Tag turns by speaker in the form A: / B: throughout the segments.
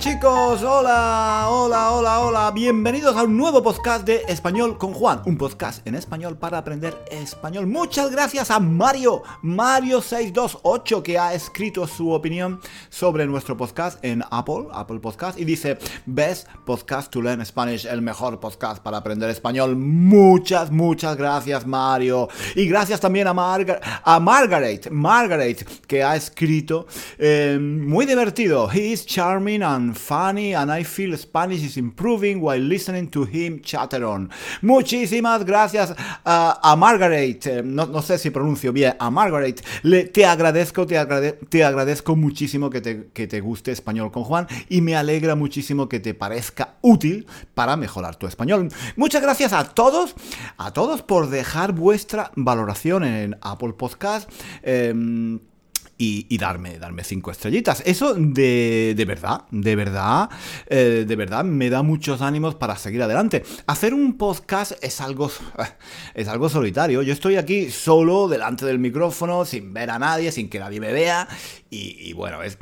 A: Chicos, hola, hola, hola, hola, bienvenidos a un nuevo podcast de Español con Juan, un podcast en español para aprender español. Muchas gracias a Mario, Mario628, que ha escrito su opinión sobre nuestro podcast en Apple, Apple Podcast, y dice, Best Podcast to Learn Spanish, el mejor podcast para aprender español. Muchas, muchas gracias Mario. Y gracias también a, a Margaret, Margaret, que ha escrito, eh, muy divertido, he is charming and funny and I feel Spanish is improving while listening to him chatter on. Muchísimas gracias a, Margaret, eh, no, sé si pronuncio bien, a Margaret. Te agradezco, te, te agradezco muchísimo que te, que te guste español con Juan y me alegra muchísimo que te parezca útil para mejorar tu español. Muchas gracias a todos, a todos por dejar vuestra valoración en Apple Podcast. Em, y, darme, darme cinco estrellitas. Eso de, de verdad, de verdad, eh, de verdad me da muchos ánimos para seguir adelante. Hacer un podcast es algo, es algo solitario. Yo estoy aquí solo delante del micrófono, sin ver a nadie, sin que nadie me vea. Y, bueno, es,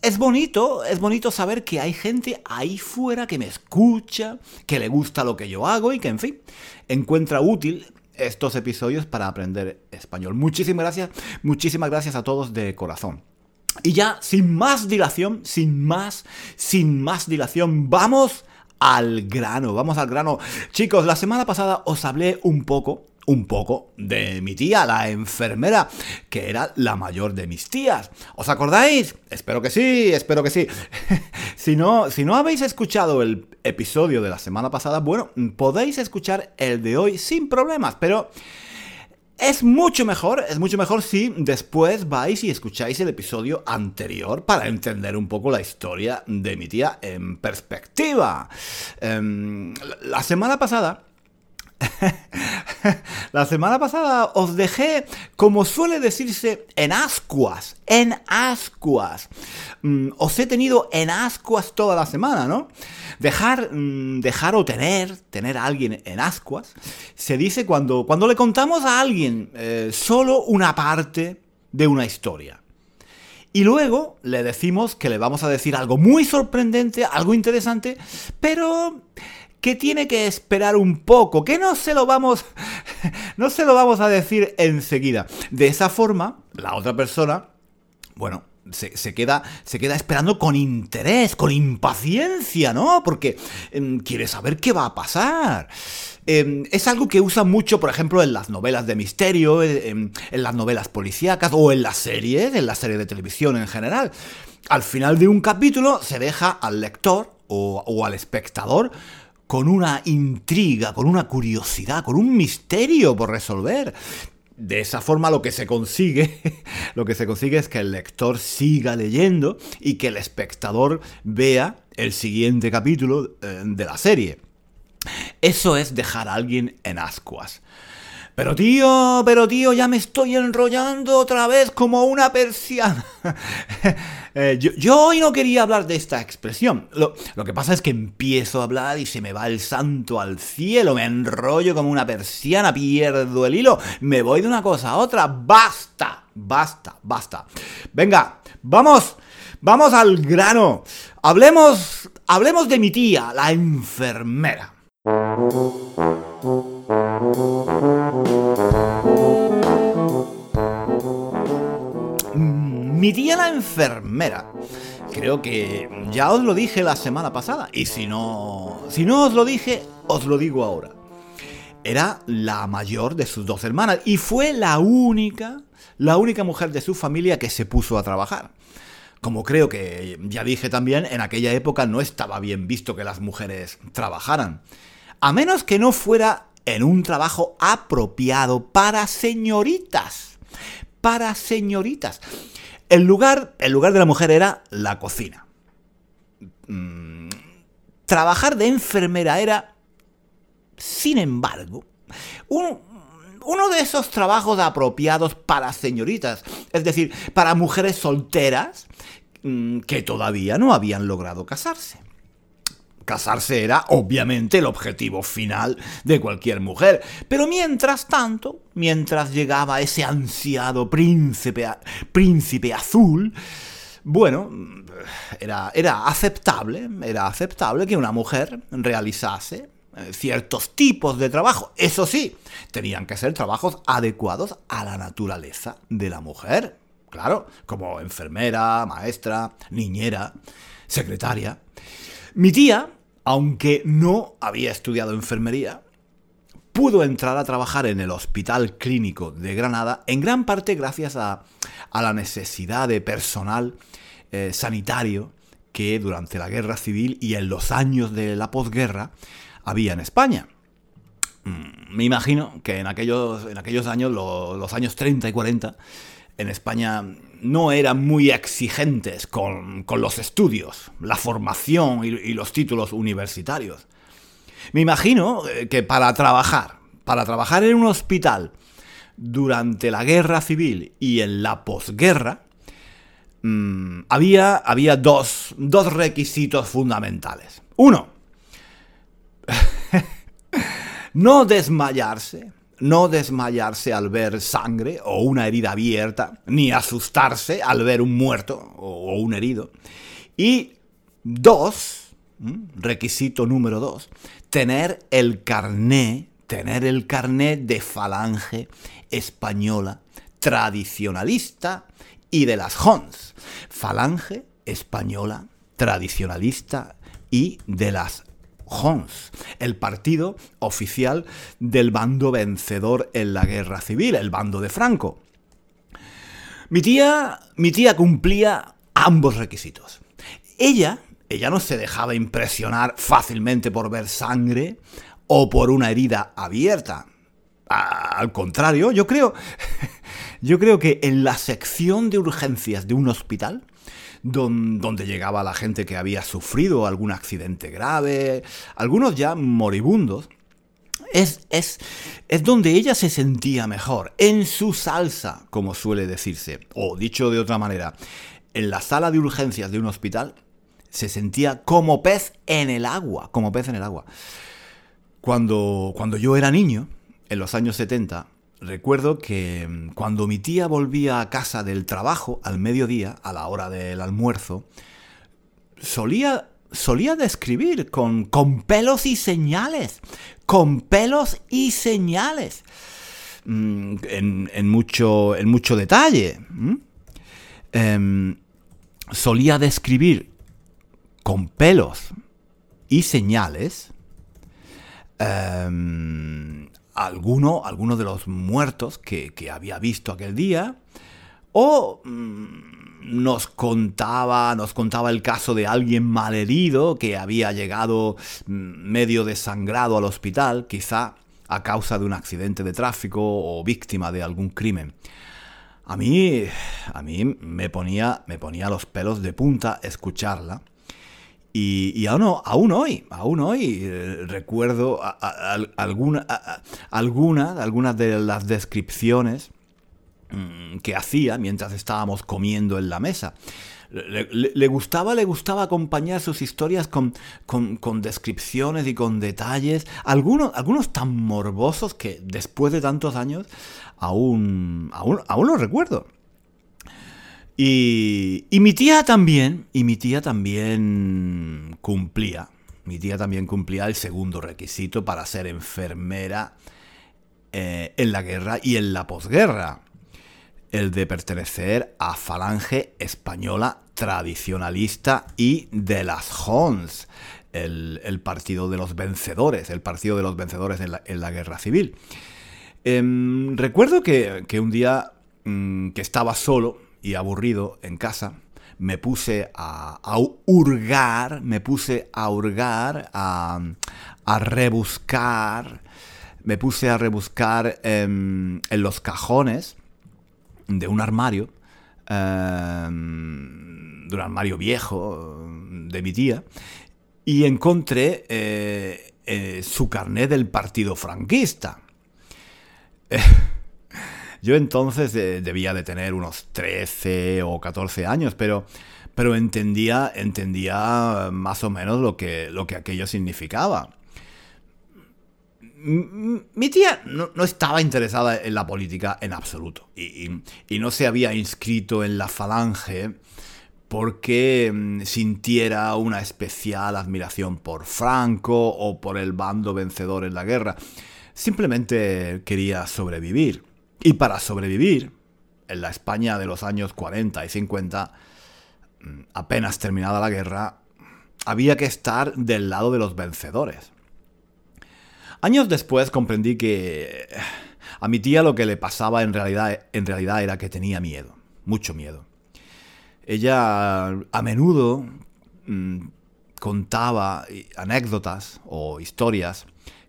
A: es bonito, es bonito saber que hay gente ahí fuera que me escucha, que le gusta lo que yo hago y que, en fin, encuentra útil estos episodios para aprender español. Muchísimas gracias, muchísimas gracias a todos de corazón. Y ya, sin más dilación, sin más, sin más dilación, vamos al grano, vamos al grano. Chicos, la semana pasada os hablé un poco un poco de mi tía, la enfermera, que era la mayor de mis tías. ¿Os acordáis? Espero que sí, espero que sí. si, no, si no habéis escuchado el episodio de la semana pasada, bueno, podéis escuchar el de hoy sin problemas, pero... Es mucho mejor, es mucho mejor si después vais y escucháis el episodio anterior para entender un poco la historia de mi tía en perspectiva. Em, la semana pasada La semana pasada os dejé, como suele decirse, en ascuas, en ascuas. Mm, os he tenido en ascuas toda la semana, ¿no? Dejar, mm, dejar o tener, tener a alguien en ascuas, se dice cuando, cuando le contamos a alguien eh, solo una parte de una historia. Y luego le decimos que le vamos a decir algo muy sorprendente, algo interesante, pero que tiene que esperar un poco, que no se lo vamos, no se lo vamos a decir enseguida. De esa forma, la otra persona, bueno, se, queda, se, queda, esperando con interés, con impaciencia, ¿no? Porque em, quiere saber qué va a pasar. Em, es algo que usa mucho, por ejemplo, en las novelas de misterio, em, en, las novelas policíacas o en las series, en la serie de televisión en general. Al final de un capítulo se deja al lector o al espectador con una intriga, con una curiosidad, con un misterio por resolver. De esa forma lo que se consigue, lo que se consigue es que el lector siga leyendo y que el espectador vea el siguiente capítulo eh, de la serie. Eso es dejar a alguien en ascuas. Pero tío, pero tío, ya me estoy enrollando otra vez como una persiana. Eh, yo, hoy no quería hablar de esta expresión. Lo, lo, que pasa es que empiezo a hablar y se me va el santo al cielo, me enrollo como una persiana, pierdo el hilo, me voy de una cosa a otra. Basta, basta, basta. Venga, vamos, vamos al grano. Hablemos, hablemos de mi tía, la enfermera. Mi tía la enfermera. Creo que ya os lo dije la semana pasada. Y si no, si no os lo dije, os lo digo ahora. era la mayor de sus dos hermanas y fue la única, la única mujer de su familia que se puso a trabajar. Como creo que ya dije también, en aquella época no estaba bien visto que las mujeres trabajaran. A menos que no fuera en un trabajo apropiado para señoritas. Para señoritas. El lugar, el lugar de la mujer era la cocina. Mm, trabajar de enfermera era, sin embargo, uno de esos trabajos apropiados para señoritas, es decir, para mujeres solteras mm, que todavía no habían logrado casarse. Casarse era obviamente el objetivo final de cualquier mujer, pero mientras tanto, mientras llegaba ese ansiado príncipe, príncipe azul, bueno, era, era aceptable, era aceptable que una mujer realizase eh, ciertos tipos de trabajo. Eso sí, tenían que ser trabajos adecuados a la naturaleza de la mujer. Claro, como enfermera, maestra, niñera, secretaria. Mi tía, aunque no había estudiado enfermería, pudo entrar a trabajar en el Hospital Clínico de Granada en gran parte gracias a, la necesidad de personal eh, sanitario que durante la guerra civil y en los años de la posguerra había en España. Mm, me imagino que en aquellos, en aquellos años, los años 30 y 40, en España no eran muy exigentes con, los estudios, la formación y, los títulos universitarios. Me imagino eh, que para trabajar, para trabajar en un hospital durante la guerra civil y en la posguerra, mm, había, había dos, dos requisitos fundamentales. Uno, no desmayarse no desmayarse al ver sangre o una herida abierta, ni asustarse al ver un muerto o un herido. Y dos, requisito número dos, tener el carné, tener el carné de falange española tradicionalista y de las Hons. Falange española tradicionalista y de las Hons, el partido oficial del bando vencedor en la guerra civil, el bando de Franco. Mi tía, mi tía cumplía ambos requisitos. Ella, ella no se dejaba impresionar fácilmente por ver sangre o por una herida abierta. Al contrario, yo creo, yo creo que en la sección de urgencias de un hospital, donde llegaba la gente que había sufrido algún accidente grave, algunos ya moribundos. Es, es, es, donde ella se sentía mejor, en su salsa, como suele decirse. O dicho de otra manera, en la sala de urgencias de un hospital se sentía como pez en el agua, como pez en el agua. Cuando, cuando yo era niño, en los años 70, Recuerdo que mm, cuando mi tía volvía a casa del trabajo al mediodía, a la hora del almuerzo, solía, solía describir con, con pelos y señales, con pelos y señales, mm, en, mucho, en mucho detalle. Em, solía describir con pelos y señales em, alguno, alguno de los muertos que, había visto aquel día, o mm, nos contaba, nos contaba el caso de alguien malherido que había llegado mm, medio desangrado al hospital, quizá a causa de un accidente de tráfico o víctima de algún crimen. A mí, a mí me ponía, me ponía los pelos de punta escucharla y, aún, aún, hoy, aún hoy eh, recuerdo alguna, algunas de las descripciones mm, que hacía mientras estábamos comiendo en la mesa. Le, gustaba, le gustaba acompañar sus historias con, con, descripciones y con detalles, algunos, algunos tan morbosos que después de tantos años aún, aún, aún los recuerdo. Y, mi tía también, y mi tía también cumplía, mi tía también cumplía el segundo requisito para ser enfermera eh, en la guerra y en la posguerra, el de pertenecer a Falange Española tradicionalista y de las Hons, el, partido de los vencedores, el partido de los vencedores en la, guerra civil. Em, recuerdo que, un día mm, que estaba solo y aburrido en casa, me puse a, hurgar, me puse a hurgar, a, rebuscar, me puse a rebuscar en, los cajones de un armario, em, de un armario viejo de mi tía, y encontré eh, eh, su carnet del partido franquista. Yo entonces debía de tener unos 13 o 14 años, pero, pero entendía, entendía más o menos lo que, lo que aquello significaba. Mi tía no, estaba interesada en la política en absoluto y, no se había inscrito en la falange porque mm, sintiera una especial admiración por Franco o por el bando vencedor en la guerra. Simplemente quería sobrevivir. Y para sobrevivir, en la España de los años 40 y 50, mm, apenas terminada la guerra, había que estar del lado de los vencedores. Años después comprendí que eh, a mi tía lo que le pasaba en realidad, en realidad era que tenía miedo, mucho miedo. Ella a menudo mm, contaba anécdotas o historias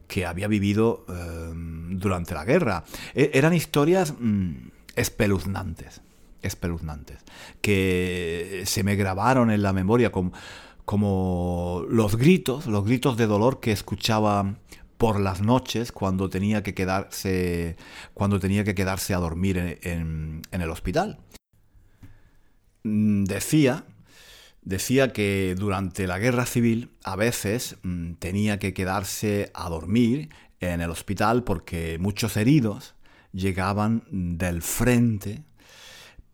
A: que había vivido em, durante la guerra. E, eran historias mm, espeluznantes, espeluznantes, que se me grabaron en la memoria como, como los gritos, los gritos de dolor que escuchaba por las noches cuando tenía que quedarse, cuando tenía que quedarse a dormir en el hospital. Mm, decía decía que durante la guerra civil a veces mm, tenía que quedarse a dormir en el hospital porque muchos heridos llegaban del frente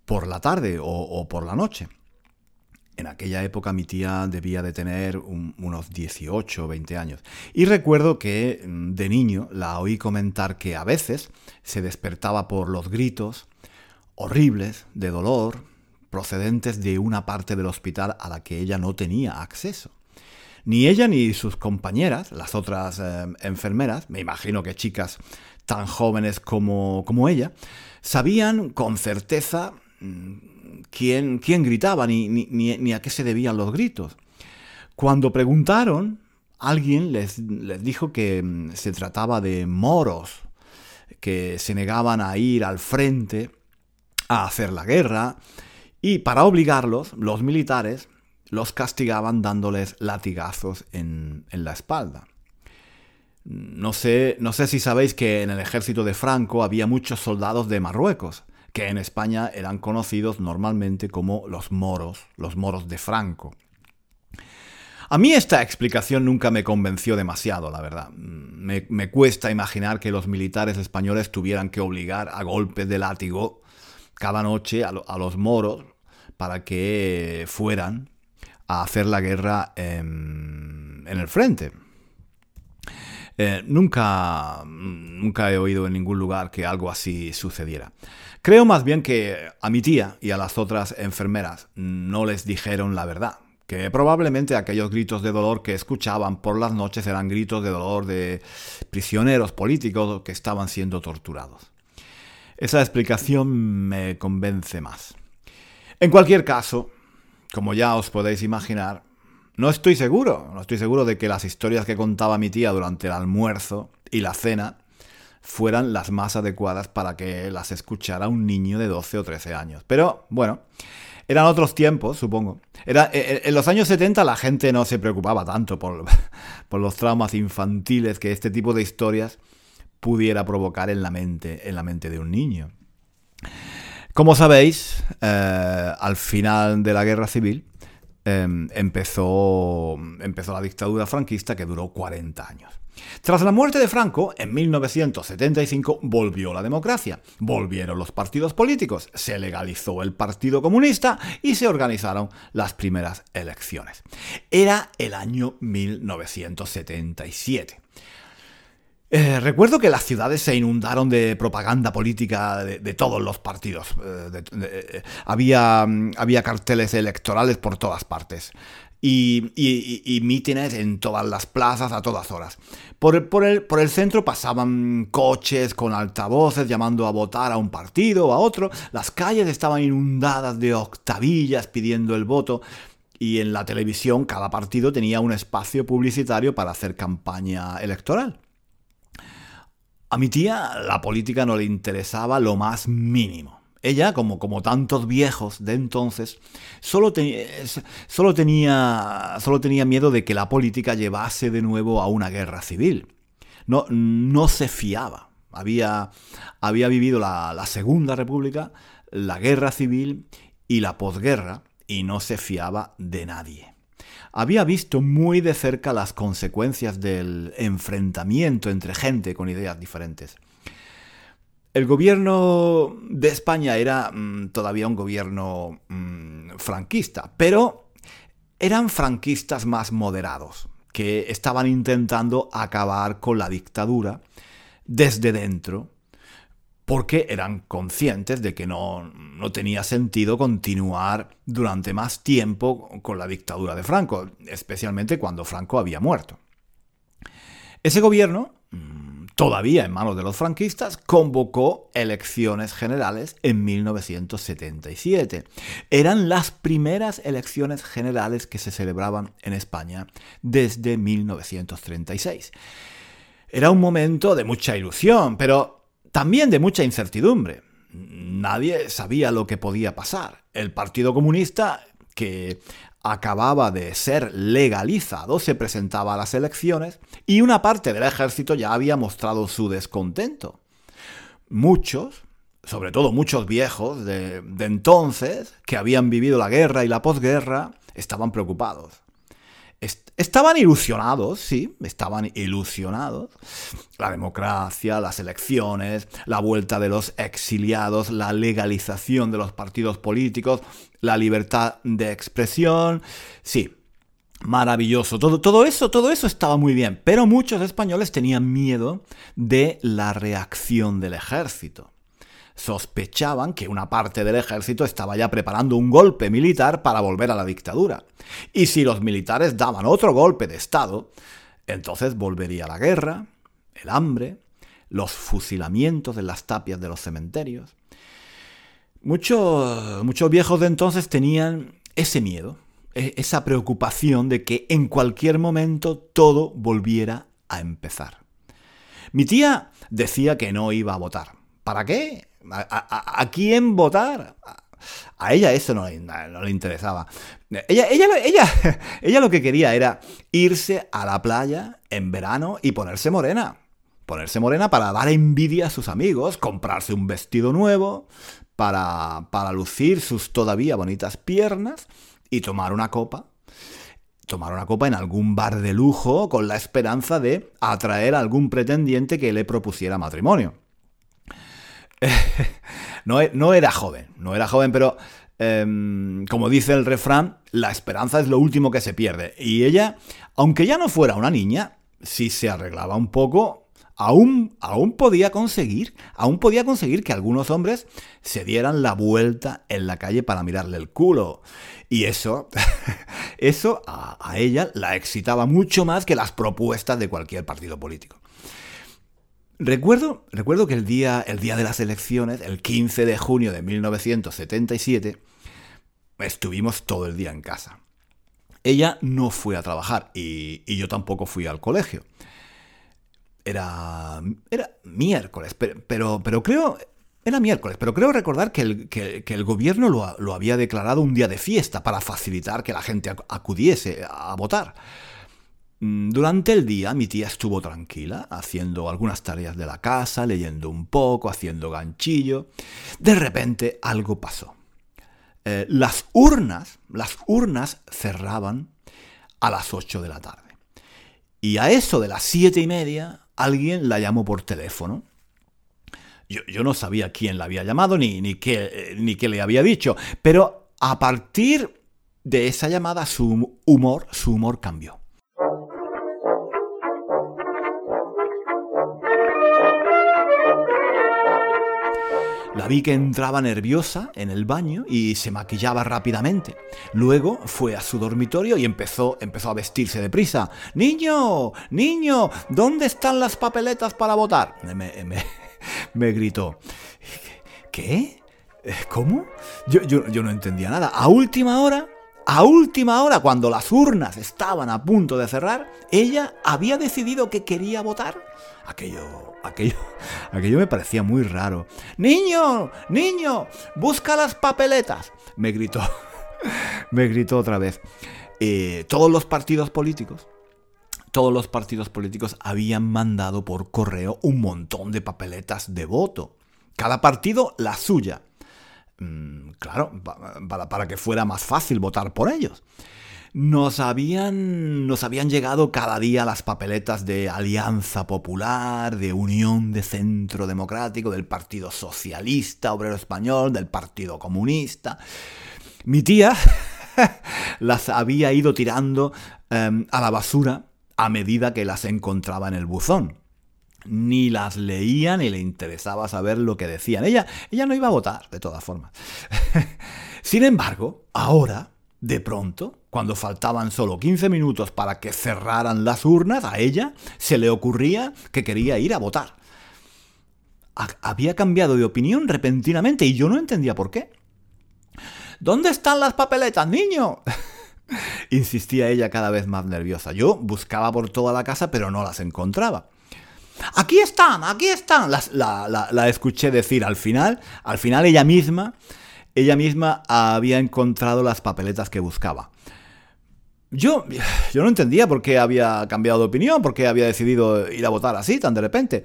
A: por la tarde o, por la noche. En aquella época mi tía debía de tener unos 18 o 20 años. Y recuerdo que mm, de niño la oí comentar que a veces se despertaba por los gritos horribles de dolor, procedentes de una parte del hospital a la que ella no tenía acceso. Ni ella ni sus compañeras, las otras eh, enfermeras, me imagino que chicas tan jóvenes como, como ella, sabían con certeza mm, quién, quién gritaba ni, ni, a qué se debían los gritos. Cuando preguntaron, alguien les, les dijo que mm, se trataba de moros, que se negaban a ir al frente a hacer la guerra, y para obligarlos, los militares los castigaban dándoles latigazos en, la espalda. No sé, no sé si sabéis que en el ejército de Franco había muchos soldados de Marruecos, que en España eran conocidos normalmente como los moros, los moros de Franco. A mí esta explicación nunca me convenció demasiado, la verdad. Me, me, cuesta imaginar que los militares españoles tuvieran que obligar a golpes de látigo cada noche a, los moros para que fueran a hacer la guerra en, el frente. Eh, nunca, nunca he oído en ningún lugar que algo así sucediera. Creo más bien que a mi tía y a las otras enfermeras no les dijeron la verdad, que probablemente aquellos gritos de dolor que escuchaban por las noches eran gritos de dolor de prisioneros políticos que estaban siendo torturados. Esa explicación me convence más. En cualquier caso, como ya os podéis imaginar, no estoy seguro, no estoy seguro de que las historias que contaba mi tía durante el almuerzo y la cena fueran las más adecuadas para que las escuchara un niño de 12 o 13 años. Pero bueno, eran otros tiempos, supongo. Era, e, e, en los años 70 la gente no se preocupaba tanto por, por los traumas infantiles que este tipo de historias pudiera provocar en la mente, en la mente de un niño. Como sabéis, eh, al final de la guerra civil em, empezó, empezó la dictadura franquista que duró 40 años. Tras la muerte de Franco, en 1975 volvió la democracia, volvieron los partidos políticos, se legalizó el Partido Comunista y se organizaron las primeras elecciones. Era el año 1977. Eh, recuerdo que las ciudades se inundaron de propaganda política de, todos los partidos. Eh, eh, había, mm, había carteles electorales por todas partes. y, mítines en todas las plazas a todas horas. Por el centro pasaban coches con altavoces llamando a votar a un partido o a otro, las calles estaban inundadas de octavillas pidiendo el voto y en la televisión cada partido tenía un espacio publicitario para hacer campaña electoral. A mi tía la política no le interesaba lo más mínimo. Ella, como, como tantos viejos de entonces, solo, solo, tenía, solo tenía miedo de que la política llevase de nuevo a una guerra civil. No, no se fiaba. Había, había vivido la, la Segunda República, la guerra civil y la posguerra, y no se fiaba de nadie. Había visto muy de cerca las consecuencias del enfrentamiento entre gente con ideas diferentes. El gobierno de España era mm, todavía un gobierno mm, franquista, pero eran franquistas más moderados, que estaban intentando acabar con la dictadura desde dentro, porque eran conscientes de que no, no tenía sentido continuar durante más tiempo con la dictadura de Franco, especialmente cuando Franco había muerto. Ese gobierno mm, todavía en manos de los franquistas, convocó elecciones generales en 1977. Eran las primeras elecciones generales que se celebraban en España desde 1936. Era un momento de mucha ilusión, pero también de mucha incertidumbre. Nadie sabía lo que podía pasar. El Partido Comunista, que acababa de ser legalizado, se presentaba a las elecciones y una parte del ejército ya había mostrado su descontento. Muchos, sobre todo muchos viejos de, entonces, que habían vivido la guerra y la posguerra, estaban preocupados. Estaban ilusionados, sí, estaban ilusionados. La democracia, las elecciones, la vuelta de los exiliados, la legalización de los partidos políticos, la libertad de expresión. Sí, maravilloso. Todo, todo eso, todo eso estaba muy bien. Pero muchos españoles tenían miedo de la reacción del ejército. Sospechaban que una parte del ejército estaba ya preparando un golpe militar para volver a la dictadura. Y si los militares daban otro golpe de Estado, entonces volvería la guerra, el hambre, los fusilamientos en las tapias de los cementerios. Muchos, muchos viejos de entonces tenían ese miedo, e, esa preocupación de que en cualquier momento todo volviera a empezar. Mi tía decía que no iba a votar. ¿Para qué? ¿A, quién votar? A ella eso no, le interesaba. Ella, ella, ella, ella lo que quería era irse a la playa en verano y ponerse morena. Ponerse morena para dar envidia a sus amigos, comprarse un vestido nuevo, para, lucir sus todavía bonitas piernas y tomar una copa tomar una copa en algún bar de lujo con la esperanza de atraer a algún pretendiente que le propusiera matrimonio. no, e, no, era joven, no era joven, pero em, como dice el refrán, la esperanza es lo último que se pierde. Y ella, aunque ya no fuera una niña, si se arreglaba un poco, aún, podía conseguir, aún podía conseguir que algunos hombres se dieran la vuelta en la calle para mirarle el culo. Y eso, eso a ella la excitaba mucho más que las propuestas de cualquier partido político. Recuerdo, recuerdo que el día, el día de las elecciones, el 15 de junio de 1977, estuvimos todo el día en casa. Ella no fue a trabajar y, yo tampoco fui al colegio era, era miércoles, pero, pero, creo, era miércoles, pero creo recordar que el, que, el gobierno lo, había declarado un día de fiesta para facilitar que la gente acudiese a votar. Mm, durante el día mi tía estuvo tranquila, haciendo algunas tareas de la casa, leyendo un poco, haciendo ganchillo. De repente algo pasó. Eh, las urnas, las urnas cerraban a las 8 de la tarde. Y a eso de las siete y media alguien la llamó por teléfono. Yo, no sabía quién la había llamado ni, ni, qué, ni qué le había dicho, pero a partir de esa llamada su humor, su humor cambió. La vi que entraba nerviosa en el baño y se maquillaba rápidamente. Luego fue a su dormitorio y empezó, empezó a vestirse deprisa. ¡Niño! ¡Niño! ¿Dónde están las papeletas para votar? Me, me, gritó. ¿Qué? ¿Cómo? Yo, yo, yo no entendía nada. A última hora a última hora, cuando las urnas estaban a punto de cerrar, ella había decidido que quería votar. Aquello, aquello, aquello me parecía muy raro. Niño, niño, busca las papeletas, me gritó, me gritó otra vez. Eh, todos los partidos políticos, todos los partidos políticos habían mandado por correo un montón de papeletas de voto. Cada partido la suya. Mm, claro, para, que fuera más fácil votar por ellos. Nos habían, nos habían llegado cada día las papeletas de Alianza Popular, de Unión de Centro Democrático, del Partido Socialista Obrero Español, del Partido Comunista. Mi tía las había ido tirando em, a la basura a medida que las encontraba en el buzón ni las leía ni le interesaba saber lo que decían. Ella, ella no iba a votar, de todas formas. Sin embargo, ahora, de pronto, cuando faltaban solo 15 minutos para que cerraran las urnas, a ella se le ocurría que quería ir a votar. Había cambiado de opinión repentinamente y yo no entendía por qué. ¿Dónde están las papeletas, niño? Insistía ella cada vez más nerviosa. Yo buscaba por toda la casa, pero no las encontraba. Aquí están, aquí están. La, escuché decir al final. Al final ella misma, ella misma había encontrado las papeletas que buscaba. Yo, yo no entendía por qué había cambiado de opinión, por qué había decidido ir a votar así tan de repente.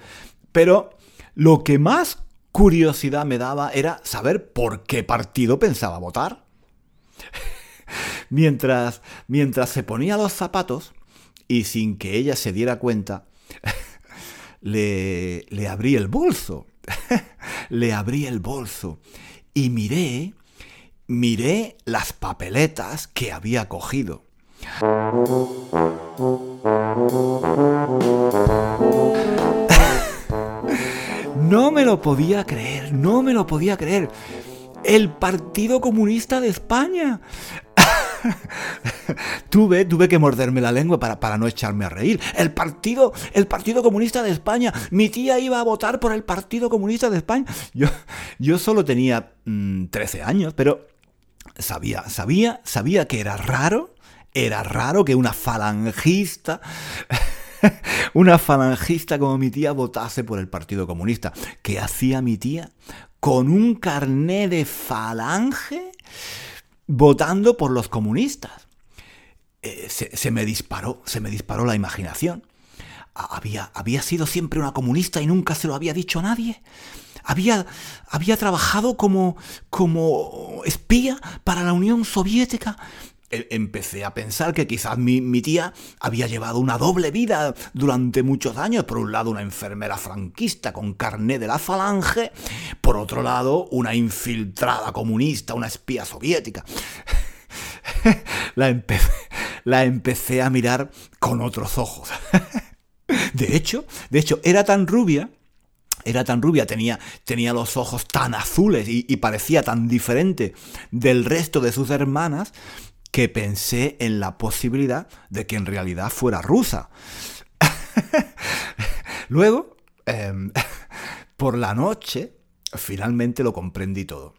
A: Pero lo que más curiosidad me daba era saber por qué partido pensaba votar. mientras, mientras se ponía los zapatos y sin que ella se diera cuenta, le, le abrí el bolso. le abrí el bolso y miré, miré las papeletas que había cogido. No me lo podía creer, no me lo podía creer. El Partido Comunista de España tuve, tuve que morderme la lengua para, para no echarme a reír. El partido, el Partido Comunista de España. Mi tía iba a votar por el Partido Comunista de España. Yo, yo solo tenía 13 mm, años, pero sabía, sabía, sabía que era raro. Era raro que una falangista una falangista como mi tía votase por el Partido Comunista. ¿Qué hacía mi tía? Con un carné de falange votando por los comunistas. Eh, se, me disparó, se me disparó la imaginación. Había, había sido siempre una comunista y nunca se lo había dicho a nadie. Había, había trabajado como, como espía para la Unión Soviética empecé a pensar que quizás mi, tía había llevado una doble vida durante muchos años. Por un lado, una enfermera franquista con carné de la falange. Por otro lado, una infiltrada comunista, una espía soviética. la, empecé, la empecé a mirar con otros ojos. de hecho, de hecho, era tan rubia era tan rubia, tenía, tenía los ojos tan azules y, parecía tan diferente del resto de sus hermanas que pensé en la posibilidad de que en realidad fuera rusa. Luego, em, por la noche, finalmente lo comprendí todo.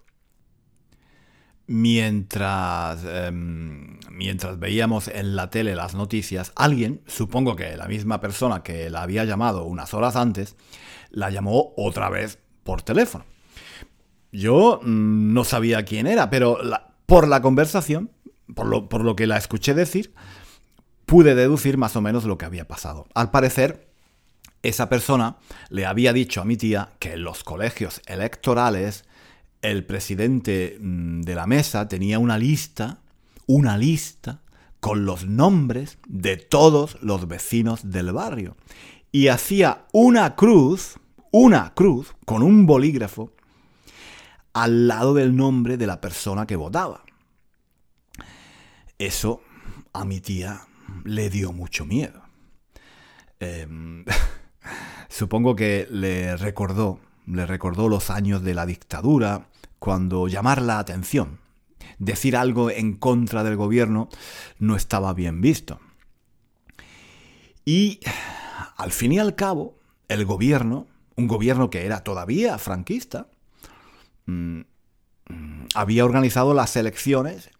A: Mientras, em, mientras veíamos en la tele las noticias, alguien, supongo que la misma persona que la había llamado unas horas antes, la llamó otra vez por teléfono. Yo mm, no sabía quién era, pero por la conversación por lo, que la escuché decir, pude deducir más o menos lo que había pasado. Al parecer, esa persona le había dicho a mi tía que en los colegios electorales el presidente mm, de la mesa tenía una lista, una lista con los nombres de todos los vecinos del barrio. Y hacía una cruz, una cruz, con un bolígrafo, al lado del nombre de la persona que votaba. Eso a mi tía le dio mucho miedo. Em, supongo que le recordó, le recordó los años de la dictadura, cuando llamar la atención, decir algo en contra del gobierno, no estaba bien visto. Y al fin y al cabo, el gobierno, un gobierno que era todavía franquista, mm, mm, había organizado las elecciones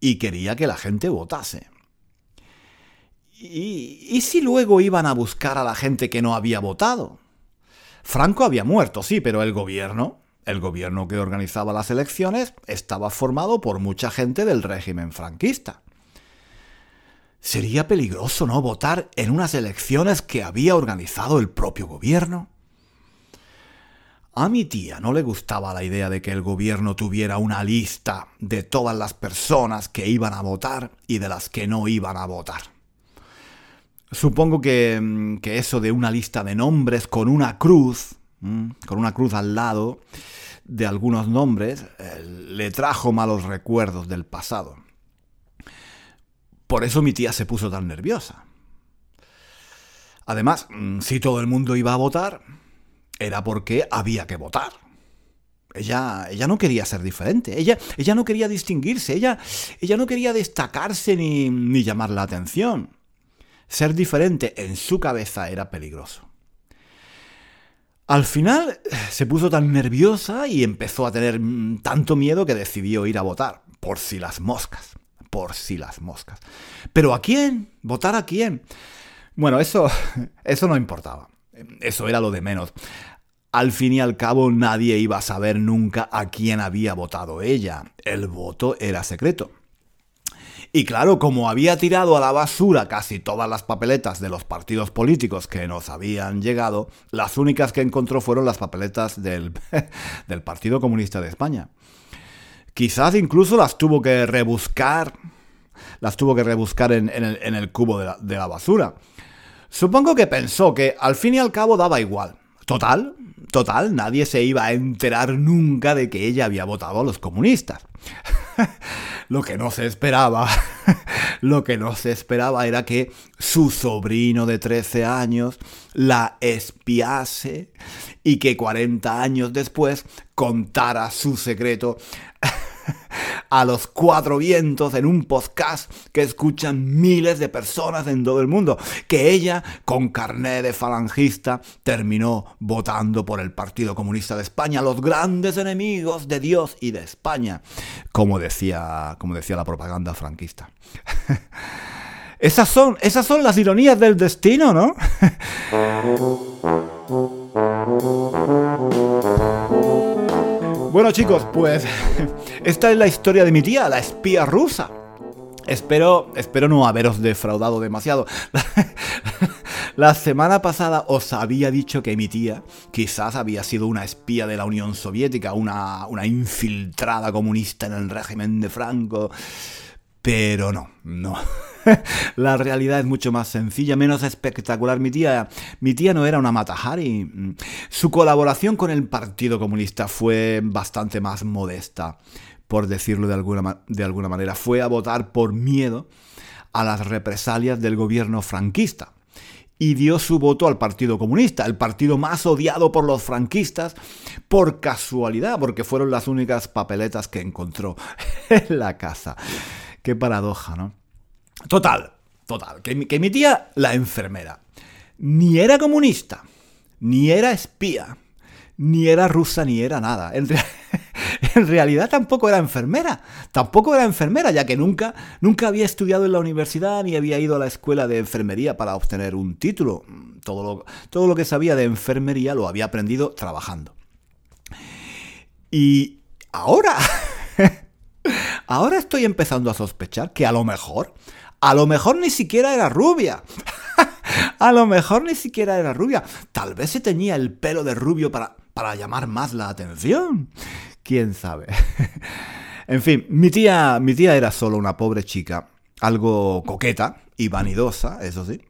A: y quería que la gente votase. ¿Y, ¿Y, si luego iban a buscar a la gente que no había votado? Franco había muerto, sí, pero el gobierno, el gobierno que organizaba las elecciones, estaba formado por mucha gente del régimen franquista. ¿Sería peligroso no votar en unas elecciones que había organizado el propio gobierno? A mi tía no le gustaba la idea de que el gobierno tuviera una lista de todas las personas que iban a votar y de las que no iban a votar. Supongo que, que eso de una lista de nombres con una cruz, con una cruz al lado de algunos nombres, eh, le trajo malos recuerdos del pasado. Por eso mi tía se puso tan nerviosa. Además, mm, si todo el mundo iba a votar, era porque había que votar. Ella, ella no quería ser diferente, ella, ella no quería distinguirse, ella, ella no quería destacarse ni, ni llamar la atención. Ser diferente en su cabeza era peligroso. Al final se puso tan nerviosa y empezó a tener mm, tanto miedo que decidió ir a votar, por si las moscas por si las moscas. Pero ¿a quién? ¿Votar a quién? Bueno, eso, eso no importaba. Eso era lo de menos. Al fin y al cabo nadie iba a saber nunca a quién había votado ella. El voto era secreto. Y claro, como había tirado a la basura casi todas las papeletas de los partidos políticos que nos habían llegado, las únicas que encontró fueron las papeletas del, del Partido Comunista de España. Quizás incluso las tuvo que rebuscar, las tuvo que rebuscar en, el, cubo de la, de la basura. Supongo que pensó que al fin y al cabo daba igual. Total, total, nadie se iba a enterar nunca de que ella había votado a los comunistas. lo que no se esperaba, lo que no se esperaba era que su sobrino de 13 años la espiase y que 40 años después contara su secreto a los cuatro vientos en un podcast que escuchan miles de personas en todo el mundo, que ella, con carné de falangista, terminó votando por el Partido Comunista de España, los grandes enemigos de Dios y de España, como decía, como decía la propaganda franquista. Esas son, esas son las ironías del destino, ¿no? Bueno chicos, pues esta es la historia de mi tía, la espía rusa. Espero, espero no haberos defraudado demasiado. La semana pasada os había dicho que mi tía quizás había sido una espía de la Unión Soviética, una, una infiltrada comunista en el régimen de Franco. Pero no, no. la realidad es mucho más sencilla, menos espectacular. Mi tía, mi tía no era una Matahari. Su colaboración con el Partido Comunista fue bastante más modesta, por decirlo de alguna, de alguna manera. Fue a votar por miedo a las represalias del gobierno franquista y dio su voto al Partido Comunista, el partido más odiado por los franquistas, por casualidad, porque fueron las únicas papeletas que encontró en la casa. Qué paradoja, ¿no? Total, total, que, mi tía, la enfermera, ni era comunista, ni era espía, ni era rusa, ni era nada. En, realidad tampoco era enfermera, tampoco era enfermera, ya que nunca, nunca había estudiado en la universidad ni había ido a la escuela de enfermería para obtener un título. Todo lo, todo lo que sabía de enfermería lo había aprendido trabajando. Y ahora, ahora estoy empezando a sospechar que a lo mejor a lo mejor ni siquiera era rubia. a lo mejor ni siquiera era rubia. Tal vez se teñía el pelo de rubio para, para llamar más la atención. ¿Quién sabe? en fin, mi tía, mi tía era solo una pobre chica, algo coqueta y vanidosa, eso sí,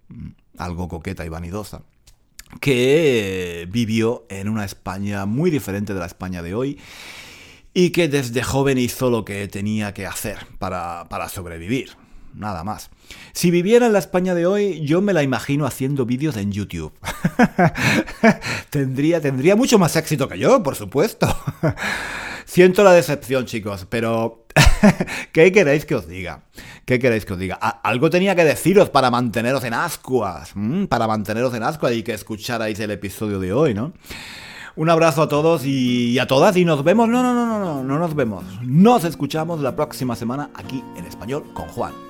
A: algo coqueta y vanidosa, que vivió en una España muy diferente de la España de hoy y que desde joven hizo lo que tenía que hacer para, para sobrevivir nada más. Si viviera en la España de hoy, yo me la imagino haciendo vídeos en YouTube. tendría, tendría mucho más éxito que yo, por supuesto. Siento la decepción, chicos, pero ¿qué queréis que os diga? ¿Qué queréis que os diga? algo tenía que deciros para manteneros en ascuas, para manteneros en ascuas y que escucharais el episodio de hoy, ¿no? Un abrazo a todos y a todas y nos vemos. No, no, no, no, no, no nos vemos. Nos escuchamos la próxima semana aquí en español con Juan.